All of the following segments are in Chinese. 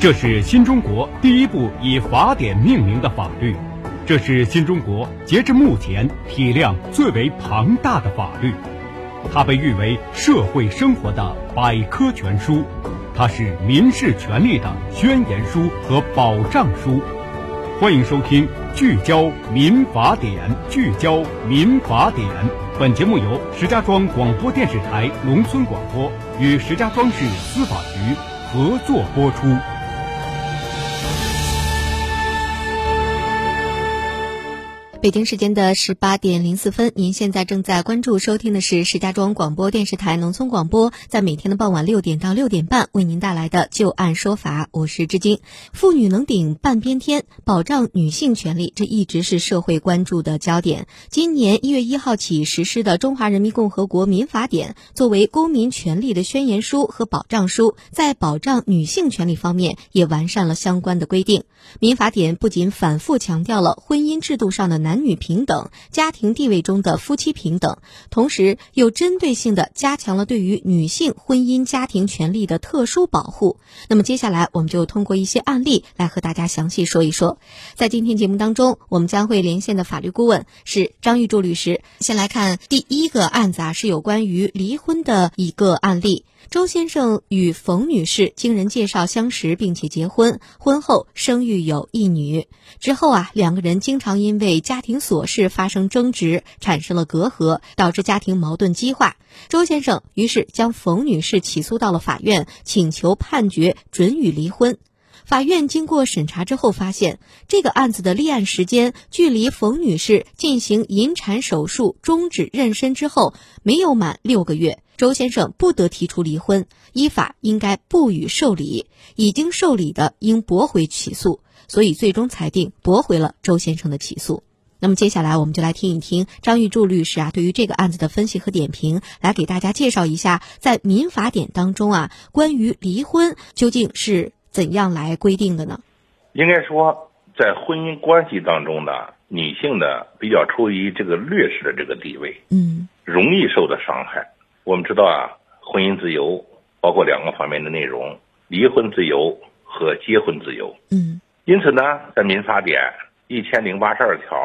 这是新中国第一部以法典命名的法律，这是新中国截至目前体量最为庞大的法律，它被誉为社会生活的百科全书，它是民事权利的宣言书和保障书。欢迎收听《聚焦民法典》，聚焦民法典。本节目由石家庄广播电视台农村广播与石家庄市司法局合作播出。北京时间的十八点零四分，您现在正在关注收听的是石家庄广播电视台农村广播，在每天的傍晚六点到六点半为您带来的就案说法，我是志晶。妇女能顶半边天，保障女性权利，这一直是社会关注的焦点。今年一月一号起实施的《中华人民共和国民法典》，作为公民权利的宣言书和保障书，在保障女性权利方面也完善了相关的规定。民法典不仅反复强调了婚姻制度上的男男女平等，家庭地位中的夫妻平等，同时又针对性的加强了对于女性婚姻家庭权利的特殊保护。那么接下来，我们就通过一些案例来和大家详细说一说。在今天节目当中，我们将会连线的法律顾问是张玉柱律师。先来看第一个案子啊，是有关于离婚的一个案例。周先生与冯女士经人介绍相识，并且结婚，婚后生育有一女。之后啊，两个人经常因为家庭琐事发生争执，产生了隔阂，导致家庭矛盾激化。周先生于是将冯女士起诉到了法院，请求判决准予离婚。法院经过审查之后发现，这个案子的立案时间距离冯女士进行引产手术终止妊娠之后没有满六个月。周先生不得提出离婚，依法应该不予受理，已经受理的应驳回起诉，所以最终裁定驳回了周先生的起诉。那么接下来我们就来听一听张玉柱律师啊对于这个案子的分析和点评，来给大家介绍一下在民法典当中啊关于离婚究竟是怎样来规定的呢？应该说，在婚姻关系当中呢，女性呢比较处于这个劣势的这个地位，嗯，容易受到伤害。我们知道啊，婚姻自由包括两个方面的内容：离婚自由和结婚自由。嗯，因此呢，在民法典一千零八十二条，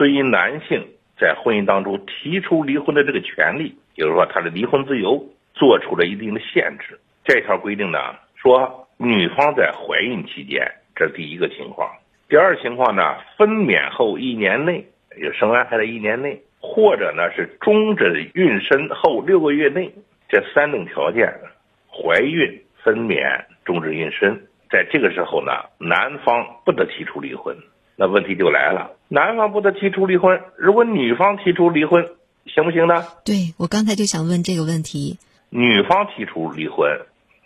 对于男性在婚姻当中提出离婚的这个权利，也就是说他的离婚自由，做出了一定的限制。这条规定呢，说女方在怀孕期间，这是第一个情况；第二情况呢，分娩后一年内，就生完孩子一年内。或者呢是终止孕娠后六个月内，这三种条件，怀孕、分娩、终止孕娠，在这个时候呢，男方不得提出离婚。那问题就来了，男方不得提出离婚，如果女方提出离婚，行不行呢？对我刚才就想问这个问题。女方提出离婚，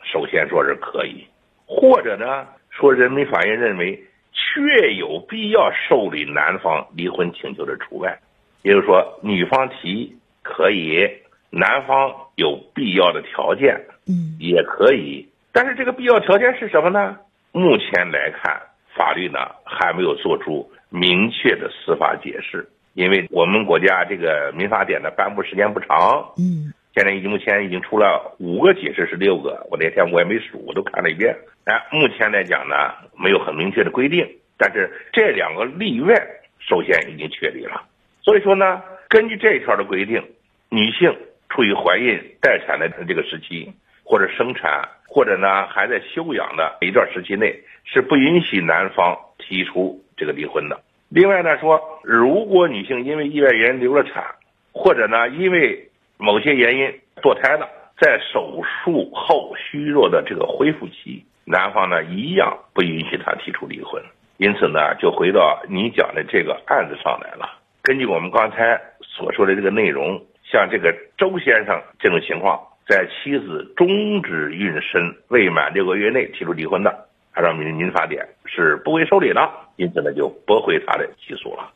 首先说是可以，或者呢说人民法院认为确有必要受理男方离婚请求的除外。也就是说，女方提可以，男方有必要的条件，嗯，也可以。但是这个必要条件是什么呢？目前来看，法律呢还没有做出明确的司法解释，因为我们国家这个民法典的颁布时间不长，嗯，现在已经目前已经出了五个解释，是六个。我那天我也没数，我都看了一遍。哎，目前来讲呢，没有很明确的规定，但是这两个例外首先已经确立了。所以说呢，根据这一条的规定，女性处于怀孕待产的这个时期，或者生产，或者呢还在休养的一段时期内，是不允许男方提出这个离婚的。另外呢说，如果女性因为意外原因流了产，或者呢因为某些原因堕胎了，在手术后虚弱的这个恢复期，男方呢一样不允许她提出离婚。因此呢，就回到你讲的这个案子上来了。根据我们刚才所说的这个内容，像这个周先生这种情况，在妻子终止妊娠未满六个月内提出离婚的，按照民民法典是不会受理的，因此呢就驳回他的起诉了。